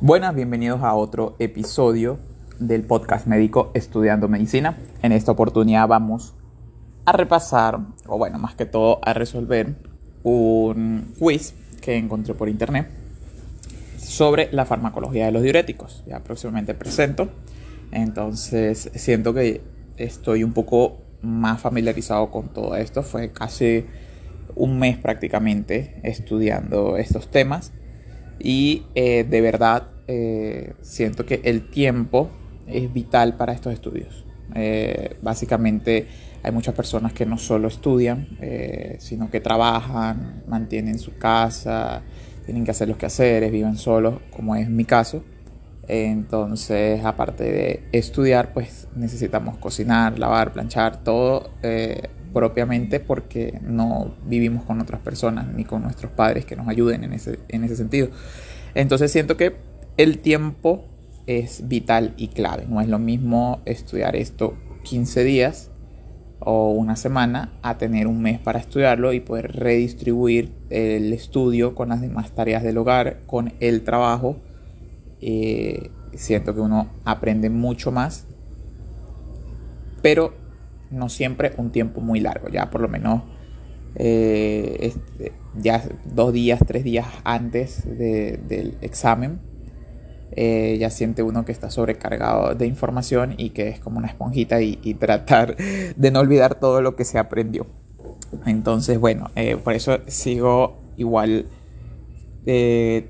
Buenas, bienvenidos a otro episodio del podcast médico Estudiando Medicina. En esta oportunidad vamos a repasar, o bueno, más que todo a resolver un quiz que encontré por internet sobre la farmacología de los diuréticos. Ya próximamente presento. Entonces siento que estoy un poco más familiarizado con todo esto. Fue casi un mes prácticamente estudiando estos temas y eh, de verdad eh, siento que el tiempo es vital para estos estudios. Eh, básicamente hay muchas personas que no solo estudian, sino que trabajan, mantienen su casa, tienen que hacer los quehaceres, viven solos, como es mi caso. Entonces, aparte de estudiar, pues necesitamos cocinar, lavar, planchar, todo propiamente porque no vivimos con otras personas ni con nuestros padres que nos ayuden en ese, en ese sentido. Entonces siento que el tiempo es vital y clave. No es lo mismo estudiar esto 15 días o una semana a tener un mes para estudiarlo y poder redistribuir el estudio con las demás tareas del hogar, con el trabajo. Eh, siento que uno aprende mucho más, pero no siempre un tiempo muy largo, ya por lo menos este, ya dos días, tres días antes del examen, eh, ya siente uno que está sobrecargado de información y que es como una esponjita y, tratar de no olvidar todo lo que se aprendió. Entonces, bueno, eh, por eso sigo igual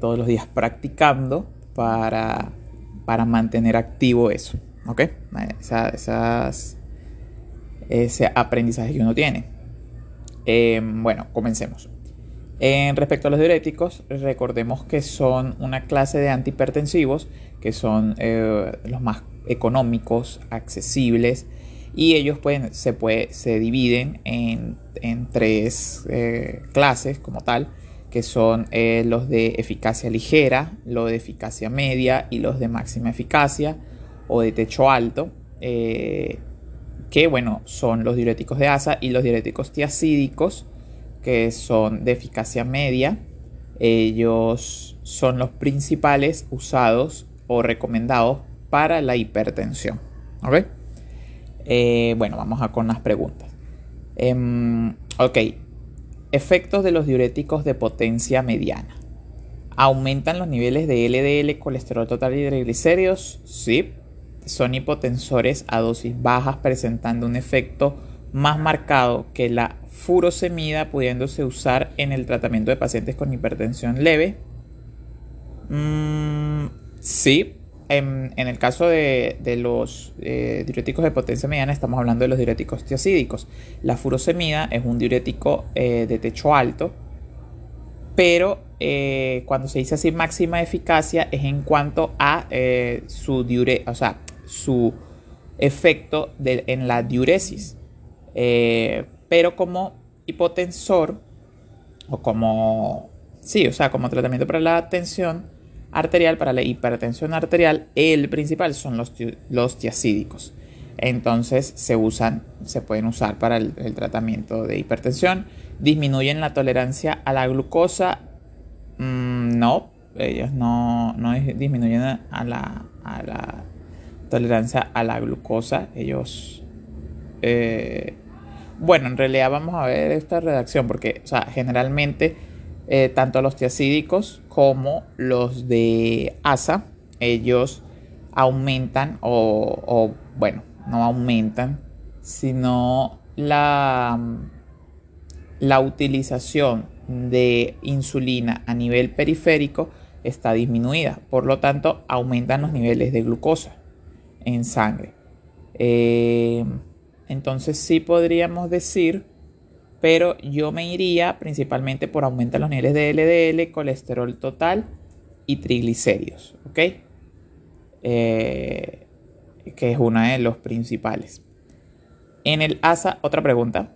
todos los días practicando para, para mantener activo eso, ¿ok? esas ese aprendizaje que uno tiene. Em, bueno, comencemos. En respecto a los diuréticos, recordemos que son una clase de antihipertensivos que son eh, los más económicos, accesibles y ellos pueden, se, se dividen en, tres eh, clases como tal, que son eh, los de eficacia ligera, los de eficacia media y los de máxima eficacia o de techo alto que bueno, son los diuréticos de asa y los diuréticos tiacídicos, que son de eficacia media. Ellos son los principales usados o recomendados para la hipertensión. ¿Ok? Eh, bueno, vamos a con las preguntas. Em, ok. Efectos de los diuréticos de potencia mediana. ¿Aumentan los niveles de LDL, colesterol total y triglicéridos? Sí son hipotensores a dosis bajas presentando un efecto más marcado que la furosemida pudiéndose usar en el tratamiento de pacientes con hipertensión leve. Mm, sí, en, el caso de, los eh, diuréticos de potencia mediana estamos hablando de los diuréticos tiacídicos. La furosemida es un diurético eh, de techo alto, pero eh, cuando se dice así máxima eficacia es en cuanto a su diurético, o sea, su efecto en la diuresis. Eh, pero como hipotensor o como, sí, o sea, como tratamiento para la tensión arterial, para la hipertensión arterial, el principal son los, los tiacídicos. Entonces se usan, se pueden usar para el, tratamiento de hipertensión. Disminuyen la tolerancia a la glucosa. Mm, no, ellos no, no disminuyen a la, a la tolerancia a la glucosa. Ellos... Eh, bueno, en realidad vamos a ver esta redacción porque, o sea, generalmente eh, tanto los tiacídicos como los de ASA, ellos aumentan o, o, bueno, no aumentan, sino la, la utilización de insulina a nivel periférico está disminuida. Por lo tanto, aumentan los niveles de glucosa en sangre. Eh, entonces sí podríamos decir, pero yo me iría principalmente por aumentar los niveles de LDL, colesterol total y triglicéridos, ¿ok? Eh, que es uno de los principales. En el ASA, otra pregunta.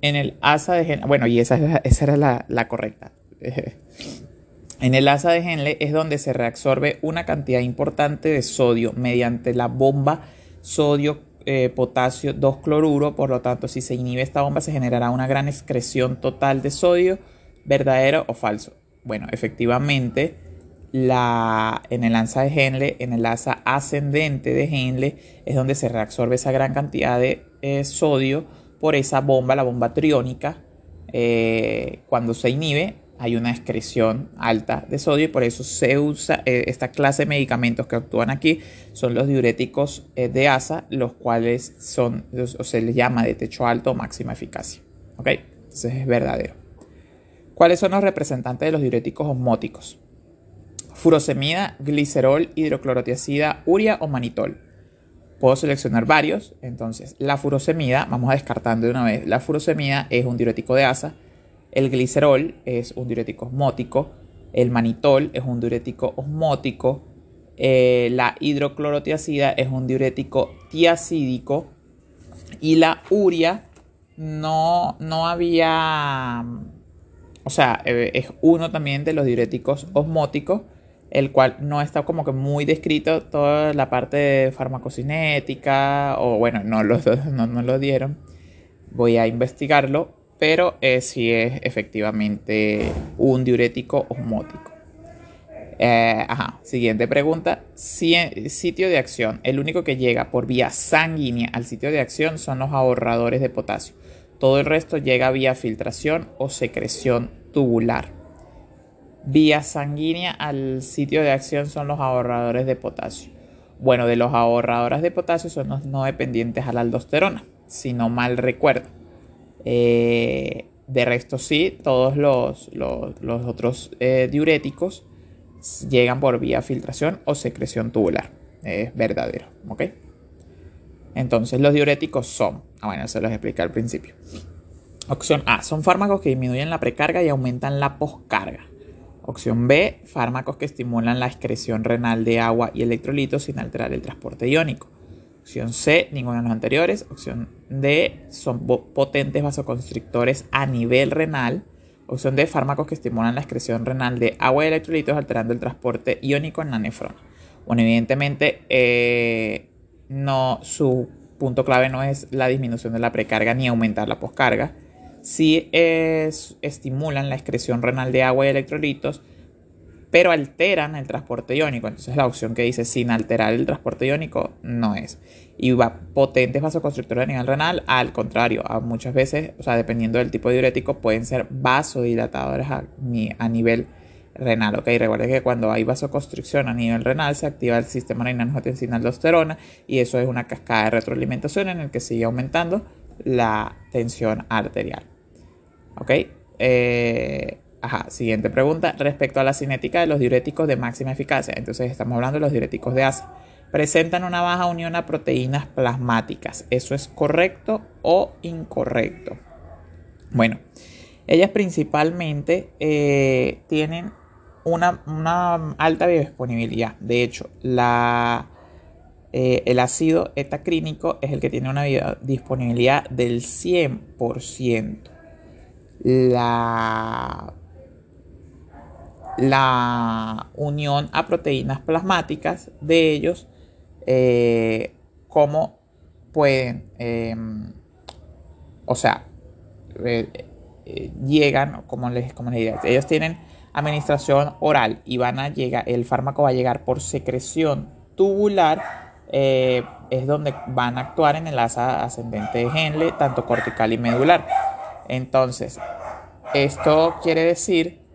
En el ASA de bueno, y esa, esa era la, la correcta. En el asa de Henle es donde se reabsorbe una cantidad importante de sodio mediante la bomba sodio eh, potasio 2 cloruro, por lo tanto si se inhibe esta bomba se generará una gran excreción total de sodio, verdadero o falso. Bueno, efectivamente la, en el asa de Henle, en el asa ascendente de Henle, es donde se reabsorbe esa gran cantidad de eh, sodio por esa bomba, la bomba triónica. Eh, cuando se inhibe, hay una excreción alta de sodio y por eso se usa eh, esta clase de medicamentos que actúan aquí, son los diuréticos de asa, los cuales son, o se les llama de techo alto o máxima eficacia. ¿Ok? Entonces es verdadero. ¿Cuáles son los representantes de los diuréticos osmóticos? furosemida, glicerol, hidroclorotiazida, uria o manitol. Puedo seleccionar varios, entonces la furosemida, vamos a descartando de una vez, la furosemida es un diurético de asa, el glicerol es un diurético osmótico, el manitol es un diurético osmótico, eh, la hidroclorotiazida es un diurético tiacídico y la uria no, no había, o sea, eh, es uno también de los diuréticos osmóticos el cual no está como que muy descrito toda la parte de farmacocinética, o bueno, no lo, no, lo dieron. Voy a investigarlo, pero eh, sí es efectivamente un diurético osmótico. Eh, ajá, siguiente pregunta. sitio de acción. El único que llega por vía sanguínea al sitio de acción son los ahorradores de potasio. Todo el resto llega vía filtración o secreción tubular. Vía sanguínea al sitio de acción son los ahorradores de potasio. Bueno, de los ahorradores de potasio son los no dependientes a la aldosterona, si no mal recuerdo. Eh, de resto sí, todos los, otros eh, diuréticos llegan por vía filtración o secreción tubular. Es verdadero, ¿ok? Entonces los diuréticos son, ah, bueno, se los expliqué al principio. Opción A, son fármacos que disminuyen la precarga y aumentan la poscarga. Opción B, fármacos que estimulan la excreción renal de agua y electrolitos sin alterar el transporte iónico. Opción C, ninguna de los anteriores. Opción D, son potentes vasoconstrictores a nivel renal. Opción D, fármacos que estimulan la excreción renal de agua y electrolitos alterando el transporte iónico en la nefrona. Bueno, evidentemente, eh, no, su punto clave no es la disminución de la precarga ni aumentar la poscarga sí estimulan la excreción renal de agua y electrolitos, pero alteran el transporte iónico. Entonces la opción que dice sin alterar el transporte iónico no es. Y va potentes vasoconstrictores a nivel renal, al contrario, a muchas veces, o sea, dependiendo del tipo de diurético, pueden ser vasodilatadores a, nivel renal. Ok, recuerden que cuando hay vasoconstricción a nivel renal se activa el sistema renal angiotensina aldosterona y eso es una cascada de retroalimentación en el que sigue aumentando la tensión arterial. ¿Ok? Eh, siguiente pregunta. Respecto a la cinética de los diuréticos de máxima eficacia, entonces estamos hablando de los diuréticos de ASA. Presentan una baja unión a proteínas plasmáticas. ¿Eso es correcto o incorrecto? Bueno, ellas principalmente eh, tienen una, alta biodisponibilidad. De hecho, eh, el ácido etacrínico es el que tiene una disponibilidad del 100%. La, la unión a proteínas plasmáticas de ellos, eh, cómo pueden, em, o sea, eh, llegan, como les, como les diría, ellos tienen administración oral y van a llegar, el fármaco va a llegar por secreción tubular eh, es donde van a actuar en el asa ascendente de Henle, tanto cortical y medular. Entonces, esto quiere decir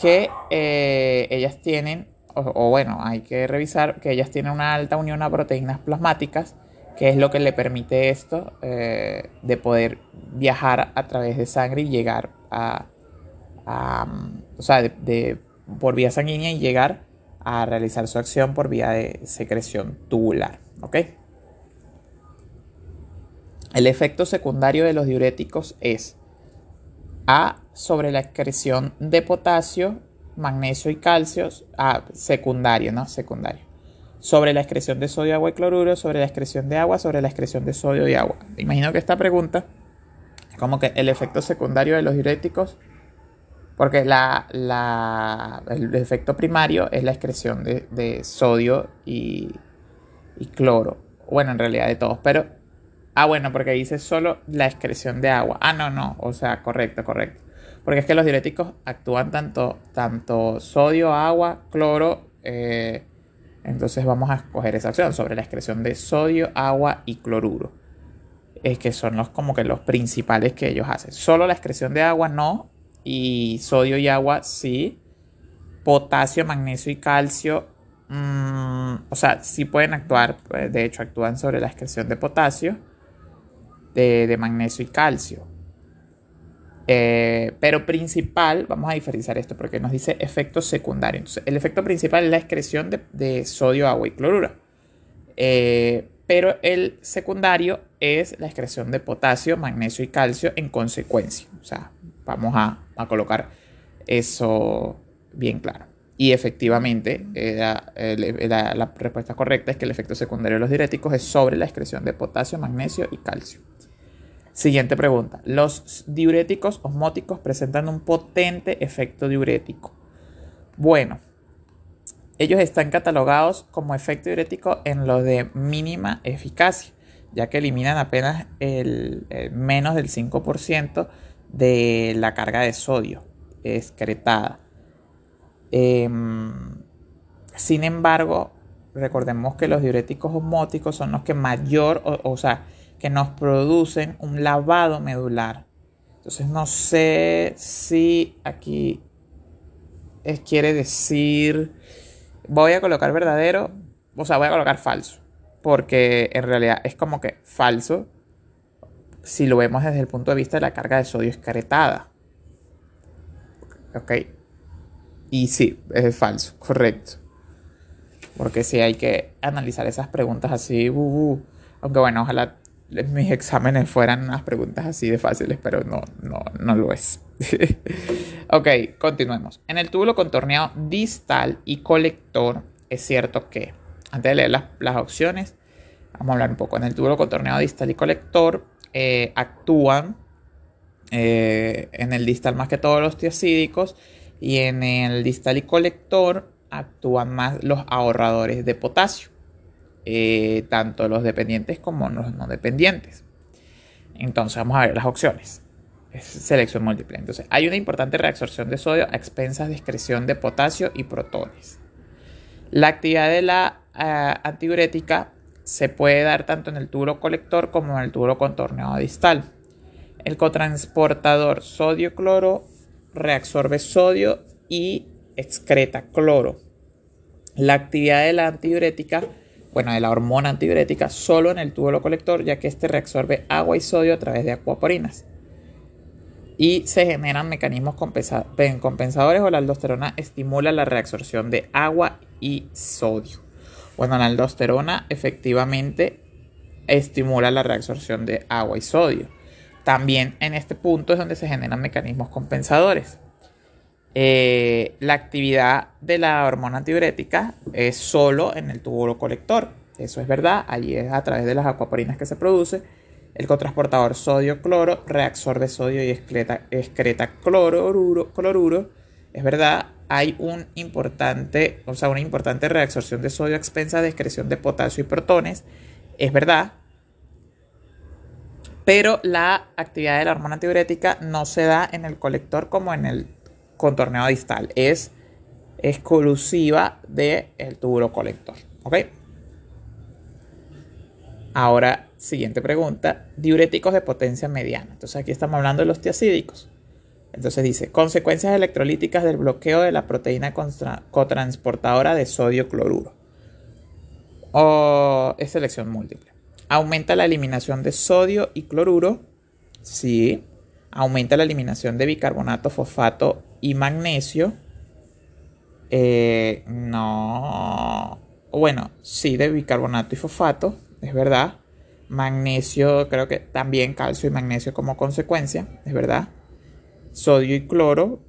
que eh, ellas tienen, o, bueno, hay que revisar que ellas tienen una alta unión a proteínas plasmáticas, que es lo que le permite esto eh, de poder viajar a través de sangre y llegar a, o sea, de, por vía sanguínea y llegar a realizar su acción por vía de secreción tubular. ¿ok? El efecto secundario de los diuréticos es A sobre la excreción de potasio, magnesio y calcio, A secundario, ¿no? Secundario. Sobre la excreción de sodio, agua y cloruro, sobre la excreción de agua, sobre la excreción de sodio y agua. Imagino que esta pregunta es como que el efecto secundario de los diuréticos porque la, el efecto primario es la excreción de, sodio y, cloro. Bueno, en realidad de todos, pero... Ah, bueno, porque dice solo la excreción de agua. Ah, no, no, o sea, correcto, correcto. Porque es que los diuréticos actúan tanto, tanto sodio, agua, cloro. Eh, entonces vamos a escoger esa opción sobre la excreción de sodio, agua y cloruro. Es que son los como que los principales que ellos hacen. Solo la excreción de agua no. Y sodio y agua sí. Potasio, magnesio y calcio. Mmm, o sea, sí pueden actuar. Pues, de hecho, actúan sobre la excreción de potasio, de, magnesio y calcio eh, pero principal, vamos a diferenciar esto porque nos dice efecto secundario. Entonces, el efecto principal es la excreción de, sodio, agua y cloruro. Eh, pero el secundario es la excreción de potasio, magnesio y calcio en consecuencia. O sea, vamos a, colocar eso bien claro. Y efectivamente, eh, la respuesta correcta es que el efecto secundario de los diuréticos es sobre la excreción de potasio, magnesio y calcio. Siguiente pregunta. Los diuréticos osmóticos presentan un potente efecto diurético. Bueno, ellos están catalogados como efecto diurético en lo de mínima eficacia, ya que eliminan apenas el, menos del 5% de la carga de sodio excretada. Em, sin embargo, recordemos que los diuréticos osmóticos son los que mayor, o sea, que nos producen un lavado medular. Entonces no sé si aquí quiere decir, voy a colocar verdadero, o sea, voy a colocar falso, porque en realidad es como que falso si lo vemos desde el punto de vista de la carga de sodio excretada. Ok. Y sí, es falso, correcto. Porque sí hay que analizar esas preguntas así, uh, uh. aunque bueno, ojalá mis exámenes fueran unas preguntas así de fáciles, pero no, no, no lo es. ok, continuemos. En el túbulo contorneado distal y colector, es cierto que, antes de leer las, opciones, vamos a hablar un poco. En el túbulo contorneado distal y colector eh, actúan eh, en el distal más que todos los tiacídicos y en el distal y colector actúan más los ahorradores de potasio. Eh, tanto los dependientes como los no dependientes. Entonces vamos a ver las opciones. Es selección múltiple. Entonces hay una importante reabsorción de sodio a expensas de excreción de potasio y protones. La actividad de la uh, antidiurética se puede dar tanto en el tubo colector como en el tubo contorneado distal. El cotransportador sodio-cloro reabsorbe sodio y excreta cloro. La actividad de la antidiurética bueno, de la hormona antidiurética solo en el túbulo colector, ya que este reabsorbe agua y sodio a través de acuaporinas. Y se generan mecanismos compensadores o la aldosterona estimula la reabsorción de agua y sodio. Bueno, la aldosterona efectivamente estimula la reabsorción de agua y sodio. También en este punto es donde se generan mecanismos compensadores. Eh, la actividad de la hormona antidiurética es solo en el túbulo colector. Eso es verdad, allí es a través de las acuaporinas que se produce. El cotransportador sodio-cloro reabsorbe sodio y excreta, excreta cloruro, cloruro. Es verdad, hay una importante reabsorción de sodio a expensa de excreción de potasio y protones. Es verdad, pero la actividad de la hormona antidiurética no se da en el colector como en el contorneo distal. Es exclusiva del el túbulo colector. ¿Ok? Ahora, siguiente pregunta. Diuréticos de potencia mediana. Entonces aquí estamos hablando de los tiacídicos. Entonces dice, consecuencias electrolíticas del bloqueo de la proteína cotransportadora de sodio cloruro. O es selección múltiple. Aumenta la eliminación de sodio y cloruro. Sí. Aumenta la eliminación de bicarbonato, fosfato y magnesio. Eh, no. Bueno, sí, de bicarbonato y fosfato, es verdad. Magnesio, creo que también calcio y magnesio como consecuencia, es verdad. Sodio y cloro,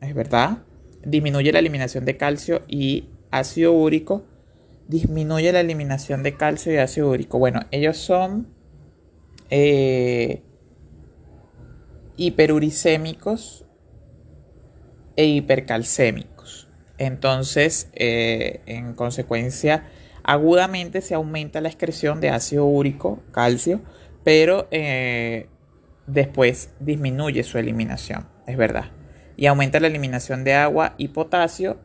es verdad. Disminuye la eliminación de calcio y ácido úrico. Disminuye la eliminación de calcio y ácido úrico. Bueno, ellos son eh, hiperuricémicos e hipercalcémicos. Entonces, eh, en consecuencia, agudamente se aumenta la excreción de ácido úrico, calcio, pero eh, después disminuye su eliminación, es verdad. Y aumenta la eliminación de agua y potasio.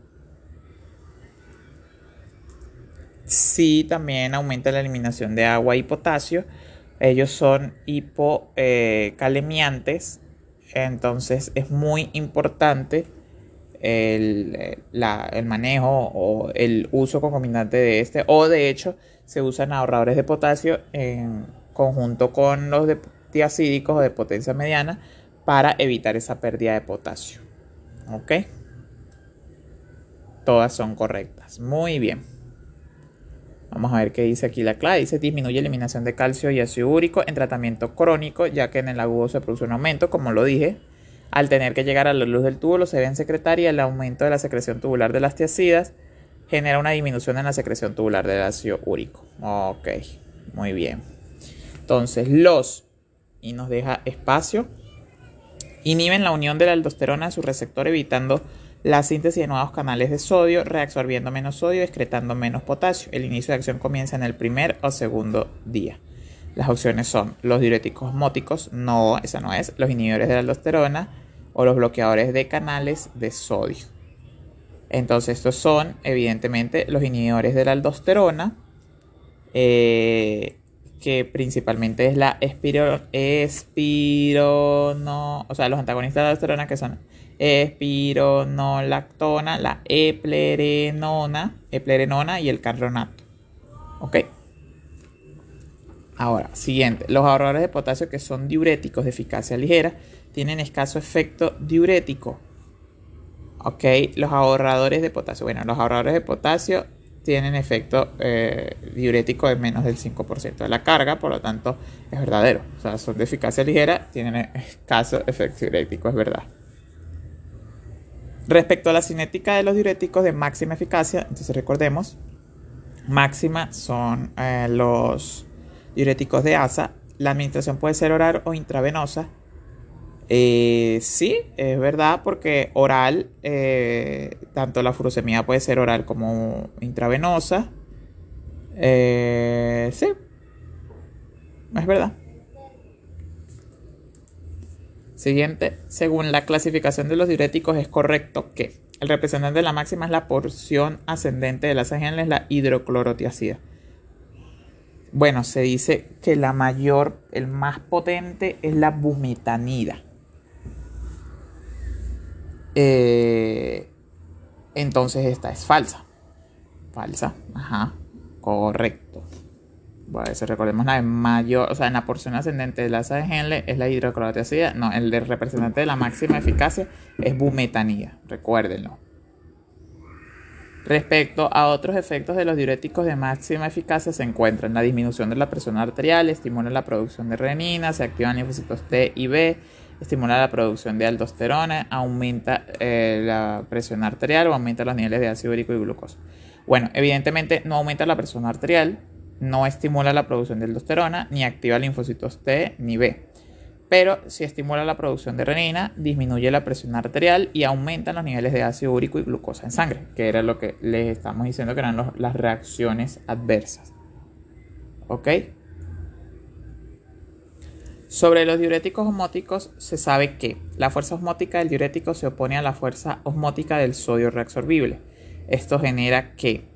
Sí, también aumenta la eliminación de agua y potasio. Ellos son hipocalemiantes. entonces es muy importante el, el, manejo o el uso concomitante de este. O de hecho, se usan ahorradores de potasio en conjunto con los de o de potencia mediana para evitar esa pérdida de potasio. ¿Ok? Todas son correctas. Muy bien. Vamos a ver qué dice aquí la clave. Dice disminuye la eliminación de calcio y ácido úrico en tratamiento crónico, ya que en el agudo se produce un aumento, como lo dije. Al tener que llegar a la luz del túbulo se ven secretar y el aumento de la secreción tubular de las tiacidas genera una disminución en la secreción tubular del ácido úrico. Ok, muy bien. Entonces, los, y nos deja espacio, inhiben la unión de la aldosterona a su receptor evitando la síntesis de nuevos canales de sodio, reabsorbiendo menos sodio y excretando menos potasio. El inicio de acción comienza en el primer o segundo día. Las opciones son los diuréticos móticos, no, esa no es, los inhibidores de la aldosterona o los bloqueadores de canales de sodio. Entonces estos son evidentemente los inhibidores de la aldosterona. Eh, que principalmente es la espiro, espirono, o sea, los antagonistas de la aldosterona que son espironolactona, la eplerenona, eplerenona y el carronato. Ok. Ahora, siguiente, los ahorradores de potasio que son diuréticos de eficacia ligera tienen escaso efecto diurético. Ok, los ahorradores de potasio. Bueno, los ahorradores de potasio tienen efecto eh, diurético de menos del 5% de la carga, por lo tanto es verdadero. O sea, son de eficacia ligera, tienen escaso efecto diurético, es verdad. Respecto a la cinética de los diuréticos de máxima eficacia, entonces recordemos, máxima son eh, los diuréticos de ASA. La administración puede ser oral o intravenosa eh, sí, es verdad, porque oral, eh, tanto la furosemida puede ser oral como intravenosa. Eh, sí, es verdad. Siguiente, según la clasificación de los diuréticos es correcto que el representante de la máxima es la porción ascendente de la genes, es la hidroclorotiazida. Bueno, se dice que la mayor, el más potente es la bumetanida. Eh, entonces esta es falsa. Falsa, ajá, correcto. Bueno, si recordemos la mayor, o sea, en la porción ascendente de la asa de Henle es la hidroclorotiazida. No, el representante de la máxima eficacia es bumetanía, recuérdenlo. Respecto a otros efectos de los diuréticos de máxima eficacia se encuentran la disminución de la presión arterial, estimulan la producción de renina, se activan linfocitos T y B, estimula la producción de aldosterona, aumenta eh, la presión arterial o aumenta los niveles de ácido úrico y glucosa. Bueno, evidentemente no aumenta la presión arterial, no estimula la producción de aldosterona, ni activa linfocitos T ni B. Pero si estimula la producción de renina, disminuye la presión arterial y aumenta los niveles de ácido úrico y glucosa en sangre, que era lo que les estamos diciendo que eran las reacciones adversas. ¿Ok? Sobre los diuréticos osmóticos se sabe que la fuerza osmótica del diurético se opone a la fuerza osmótica del sodio reabsorbible. Esto genera que,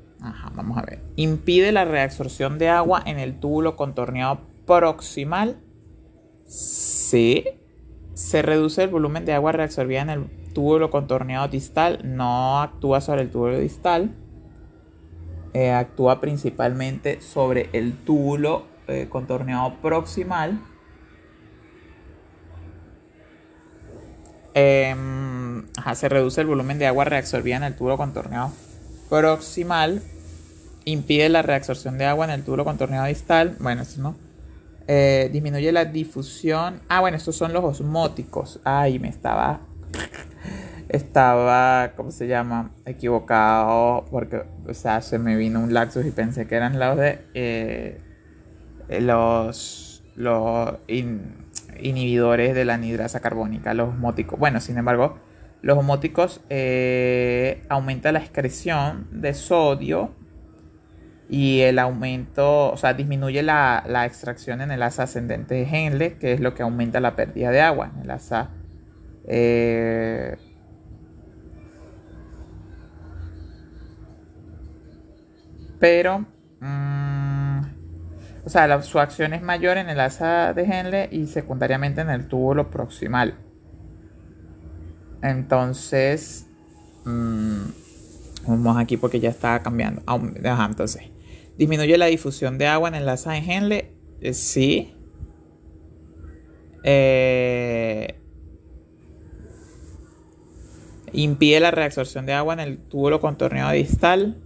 vamos a ver, impide la reabsorción de agua en el túbulo contorneado proximal. Sí. Se reduce el volumen de agua reabsorbida en el túbulo contorneado distal. No actúa sobre el túbulo distal. Eh, actúa principalmente sobre el túbulo eh, contorneado proximal Em, se reduce el volumen de agua reabsorbida en el tubo contorneado proximal. Impide la reabsorción de agua en el tubo contorneado distal. Bueno, eso no. Eh, disminuye la difusión. Ah, bueno, estos son los osmóticos. Ay, me estaba. Estaba, ¿cómo se llama? Equivocado. Porque, o sea, se me vino un laxus y pensé que eran los de. Eh, los. Los inhibidores de la anidrasa carbónica, los osmóticos. Bueno, sin embargo, los homóticos eh, aumentan la excreción de sodio y el aumento, o sea, disminuye la, extracción en el asa ascendente de Henle, que es lo que aumenta la pérdida de agua en el asa. Eh, pero, mm, o sea, su acción es mayor en el asa de Henle y secundariamente en el túbulo proximal. Entonces, mm, vamos aquí porque ya está cambiando. Ajá, entonces, Disminuye la difusión de agua en el asa de Henle. Eh, sí. Eh, impide la reabsorción de agua en el túbulo contorneado distal.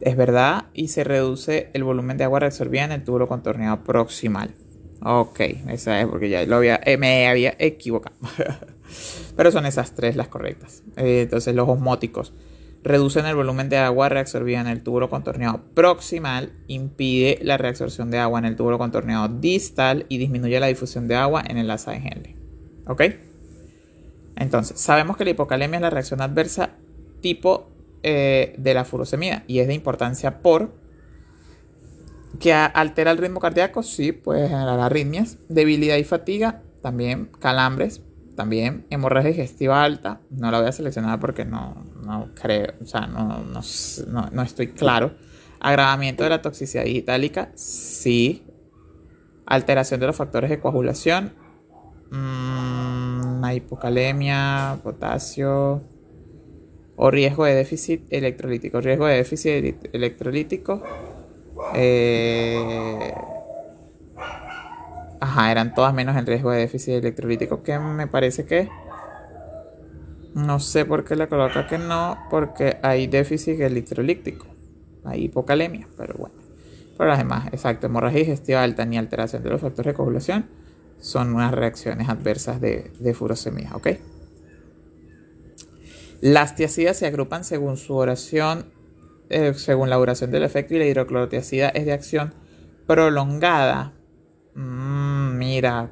Es verdad. Y se reduce el volumen de agua reabsorbida en el túbulo contorneado proximal. Ok, esa es porque ya lo había, eh, me había equivocado. Pero son esas tres las correctas. entonces los osmóticos reducen el volumen de agua reabsorbida en el tubo contorneado proximal, impide la reabsorción de agua en el tubo contorneado distal y disminuye la difusión de agua en el asa de Henle. ¿Ok? Entonces, sabemos que la hipocalemia es la reacción adversa tipo eh, de la furosemida y es de importancia por que altera el ritmo cardíaco, sí, puede generar arritmias, debilidad y fatiga, también calambres, también hemorragia digestiva alta, no la voy a seleccionar porque no, creo, o sea, no, estoy claro. Agravamiento de la toxicidad digitálica, sí. Alteración de los factores de coagulación, mmm, hipocalemia, potasio o riesgo de déficit electrolítico. Riesgo de déficit electrolítico. Eh, Ajá, eran todas menos en riesgo de déficit electrolítico, que me parece que... No sé por qué le coloca que no, porque hay déficit electrolítico. Hay hipocalemia, pero bueno. Pero las demás, exacto, hemorragia digestiva alta ni alteración de los factores de coagulación son unas reacciones adversas de, de ¿ok? Las tiacidas se agrupan según su oración, eh, según la duración del efecto y la hidroclorotiacida es de acción prolongada. Mm, mira,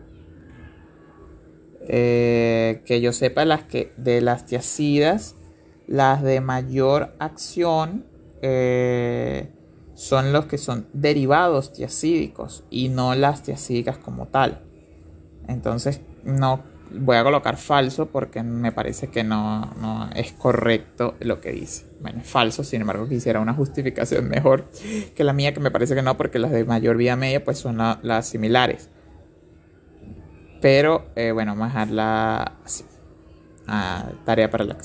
eh, que yo sepa las que de las tiacidas, las de mayor acción eh, son los que son derivados tiacídicos y no las tiacídicas como tal. Entonces no voy a colocar falso porque me parece que no, no, es correcto lo que dice. Bueno, es falso, sin embargo quisiera una justificación mejor que la mía que me parece que no porque las de mayor vía media pues son las similares. Pero eh, bueno, vamos a dejarla así. tarea para la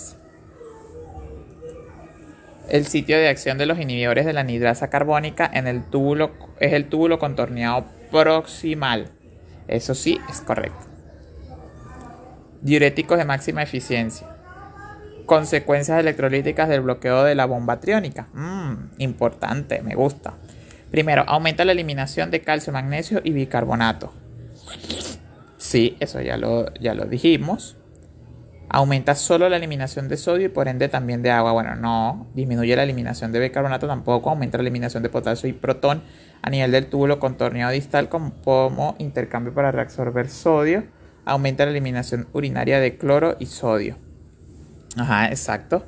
El sitio de acción de los inhibidores de la nidrasa carbónica en el túbulo es el túbulo contorneado proximal. Eso sí, es correcto. Diuréticos de máxima eficiencia. Consecuencias electrolíticas del bloqueo de la bomba triónica. Mm, importante, me gusta. Primero, aumenta la eliminación de calcio, magnesio y bicarbonato. Sí, eso ya lo, ya lo dijimos. Aumenta solo la eliminación de sodio y por ende también de agua. Bueno, no. Disminuye la eliminación de bicarbonato tampoco. Aumenta la eliminación de potasio y protón a nivel del túbulo contorneado distal como intercambio para reabsorber sodio. Aumenta la eliminación urinaria de cloro y sodio. Ajá, exacto.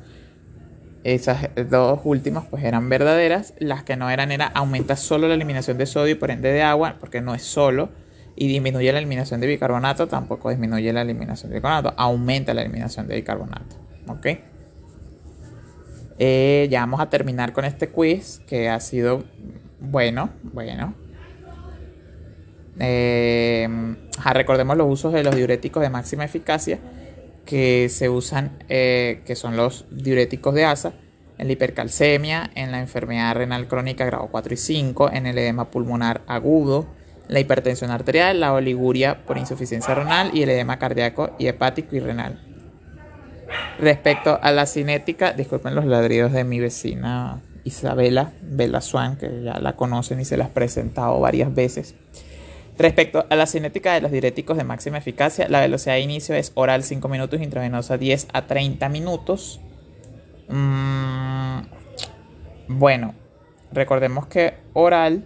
Esas dos últimas pues eran verdaderas. Las que no eran era aumenta solo la eliminación de sodio y por ende de agua, porque no es solo y disminuye la eliminación de bicarbonato, tampoco disminuye la eliminación de bicarbonato, aumenta la eliminación de bicarbonato. ¿Ok? Eh, ya vamos a terminar con este quiz que ha sido bueno, bueno. Eh, recordemos los usos de los diuréticos de máxima eficacia que se usan, eh, que son los diuréticos de asa, en la hipercalcemia, en la enfermedad renal crónica grado 4 y 5, en el edema pulmonar agudo, la hipertensión arterial, la oliguria por insuficiencia renal y el edema cardíaco y hepático y renal. Respecto a la cinética, disculpen los ladridos de mi vecina Isabela Bella Swan, que ya la conocen y se las he presentado varias veces. Respecto a la cinética de los diuréticos de máxima eficacia, la velocidad de inicio es oral 5 minutos, intravenosa 10 a 30 minutos. Mm, bueno, recordemos que oral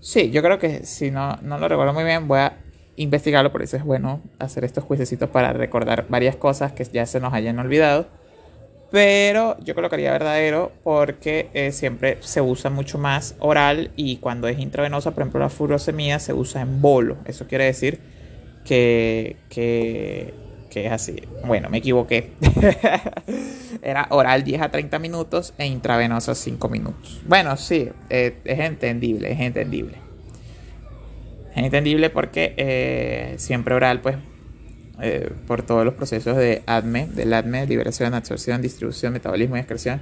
Sí, yo creo que si no, no lo recuerdo muy bien, voy a investigarlo, por eso es bueno hacer estos juicios para recordar varias cosas que ya se nos hayan olvidado. Pero yo colocaría verdadero porque eh, siempre se usa mucho más oral y cuando es intravenosa, por ejemplo la furosemida se usa en bolo. Eso quiere decir que, que, es así. Bueno, me equivoqué. Era oral 10 a 30 minutos e intravenosa 5 minutos. Bueno, sí, eh, es entendible, es entendible. Es entendible porque eh, siempre oral, pues eh, por todos los procesos de ADME, del ADME, liberación, absorción, distribución, metabolismo y excreción,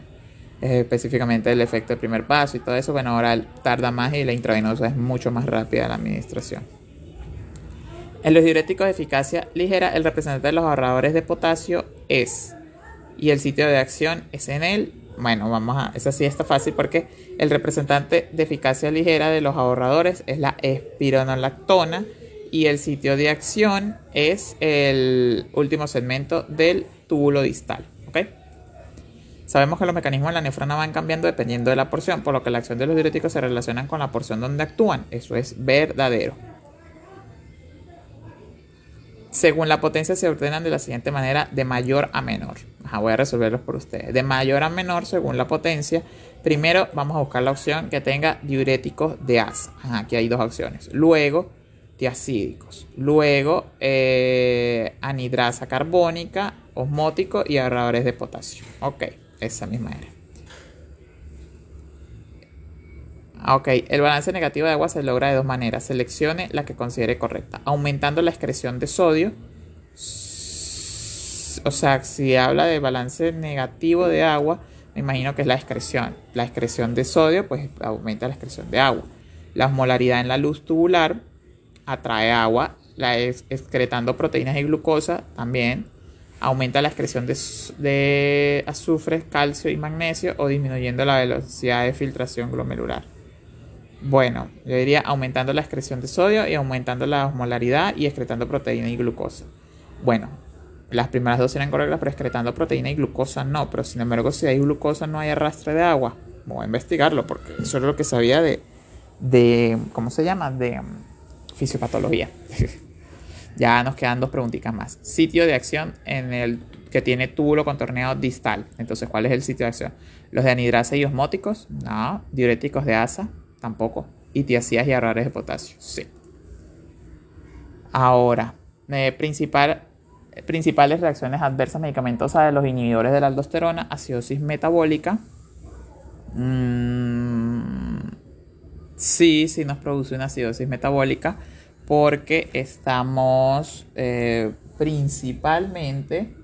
específicamente el efecto del primer paso y todo eso, bueno, oral tarda más y la intravenosa es mucho más rápida la administración. En los diuréticos de eficacia ligera, el representante de los ahorradores de potasio es, y el sitio de acción es en él. Bueno, vamos a, eso sí está fácil porque el representante de eficacia ligera de los ahorradores es la espironolactona y el sitio de acción es el último segmento del túbulo distal. Sabemos que los mecanismos de la nefrona van cambiando dependiendo de la porción, por lo que la acción de los diuréticos se relaciona con la porción donde actúan. Eso es verdadero. Según la potencia se ordenan de la siguiente manera, de mayor a menor. voy a resolverlos por ustedes. De mayor a menor según la potencia. Primero vamos a buscar la opción que tenga diuréticos de asa. aquí hay dos opciones. Luego Luego, eh, anidrasa carbónica, osmótico y ahorradores de potasio. Ok, esa misma era. Ok, el balance negativo de agua se logra de dos maneras. Seleccione la que considere correcta. Aumentando la excreción de sodio. O sea, si habla de balance negativo de agua, me imagino que es la excreción. La excreción de sodio, pues aumenta la excreción de agua. La osmolaridad en la luz tubular atrae agua, la excretando proteínas y glucosa también aumenta la excreción de, azufre, calcio y magnesio o disminuyendo la velocidad de filtración glomerular. Bueno, yo diría aumentando la excreción de sodio y aumentando la osmolaridad y excretando proteína y glucosa. Bueno, las primeras dos eran correctas, pero excretando proteína y glucosa no. Pero sin embargo, si hay glucosa no hay arrastre de agua. Voy a investigarlo porque eso es lo que sabía de, de ¿cómo se llama? De fisiopatología. ya nos quedan dos preguntitas más. Sitio de acción en el que tiene túbulo contorneado distal. Entonces, ¿cuál es el sitio de acción? Los de anidrasa y osmóticos, no. Diuréticos de asa, tampoco. Y tiacidas y ahorradores de potasio, sí. Ahora, eh, principal, principales reacciones adversas medicamentosas de los inhibidores de la aldosterona, acidosis metabólica. Mm, Sí, sí nos produce una acidosis metabólica porque estamos eh, principalmente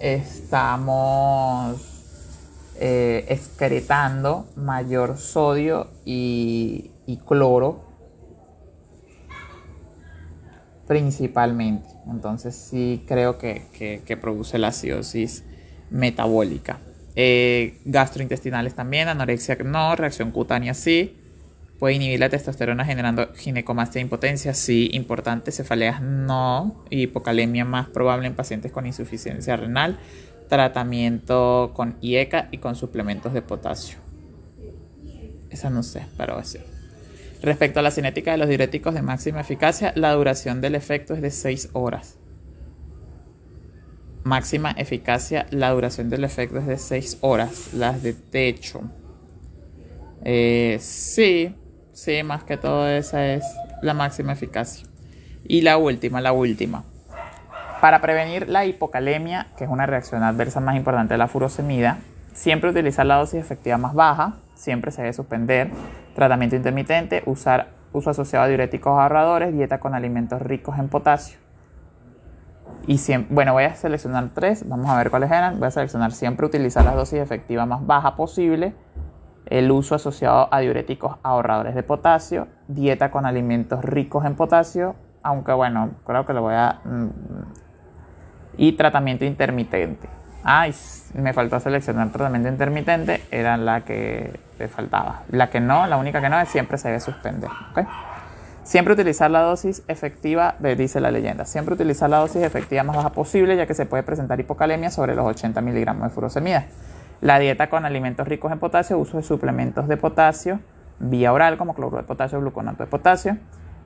estamos eh, excretando mayor sodio y, cloro principalmente. Entonces sí creo que, produce la acidosis metabólica. Eh, gastrointestinales también, anorexia no, reacción cutánea sí. Puede inhibir la testosterona generando ginecomastia e impotencia, sí. Importante, cefaleas no. Hipocalemia más probable en pacientes con insuficiencia renal. Tratamiento con IECA y con suplementos de potasio. Esa no sé, pero sí. Respecto a la cinética de los diuréticos de máxima eficacia, la duración del efecto es de 6 horas. Máxima eficacia, la duración del efecto es de 6 horas. Las de techo. Eh, sí, Sí, más que todo esa es la máxima eficacia. Y la última, la última. Para prevenir la hipocalemia, que es una reacción adversa más importante de la furosemida, siempre utilizar la dosis efectiva más baja, siempre se debe suspender, tratamiento intermitente, usar uso asociado a diuréticos ahorradores, dieta con alimentos ricos en potasio. Y siempre, bueno, voy a seleccionar tres, vamos a ver cuáles eran. Voy a seleccionar siempre utilizar la dosis efectiva más baja posible, el uso asociado a diuréticos ahorradores de potasio, dieta con alimentos ricos en potasio, aunque bueno, creo que lo voy a... Mm, y tratamiento intermitente. Ay, me faltó seleccionar tratamiento intermitente, era la que te faltaba. La que no, la única que no es siempre se debe suspender. Siempre utilizar la dosis efectiva, dice la leyenda, siempre utilizar la dosis efectiva más baja posible, ya que se puede presentar hipocalemia sobre los 80 miligramos de furosemida. La dieta con alimentos ricos en potasio, uso de suplementos de potasio, vía oral como cloruro de potasio, gluconato de potasio,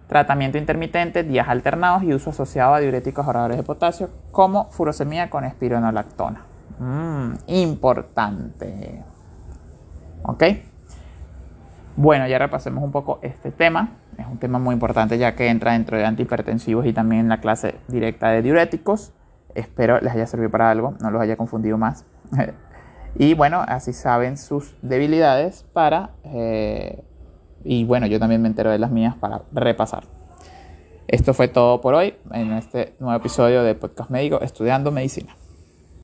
tratamiento intermitente, días alternados y uso asociado a diuréticos ahorradores de potasio como furosemida con espironolactona. Mm, importante. ¿Ok? Bueno, ya repasemos un poco este tema. Es un tema muy importante ya que entra dentro de antihipertensivos y también en la clase directa de diuréticos. Espero les haya servido para algo, no los haya confundido más. y bueno, así saben sus debilidades para... Eh, y bueno, yo también me entero de las mías para repasar. Esto fue todo por hoy en este nuevo episodio de Podcast Médico Estudiando Medicina.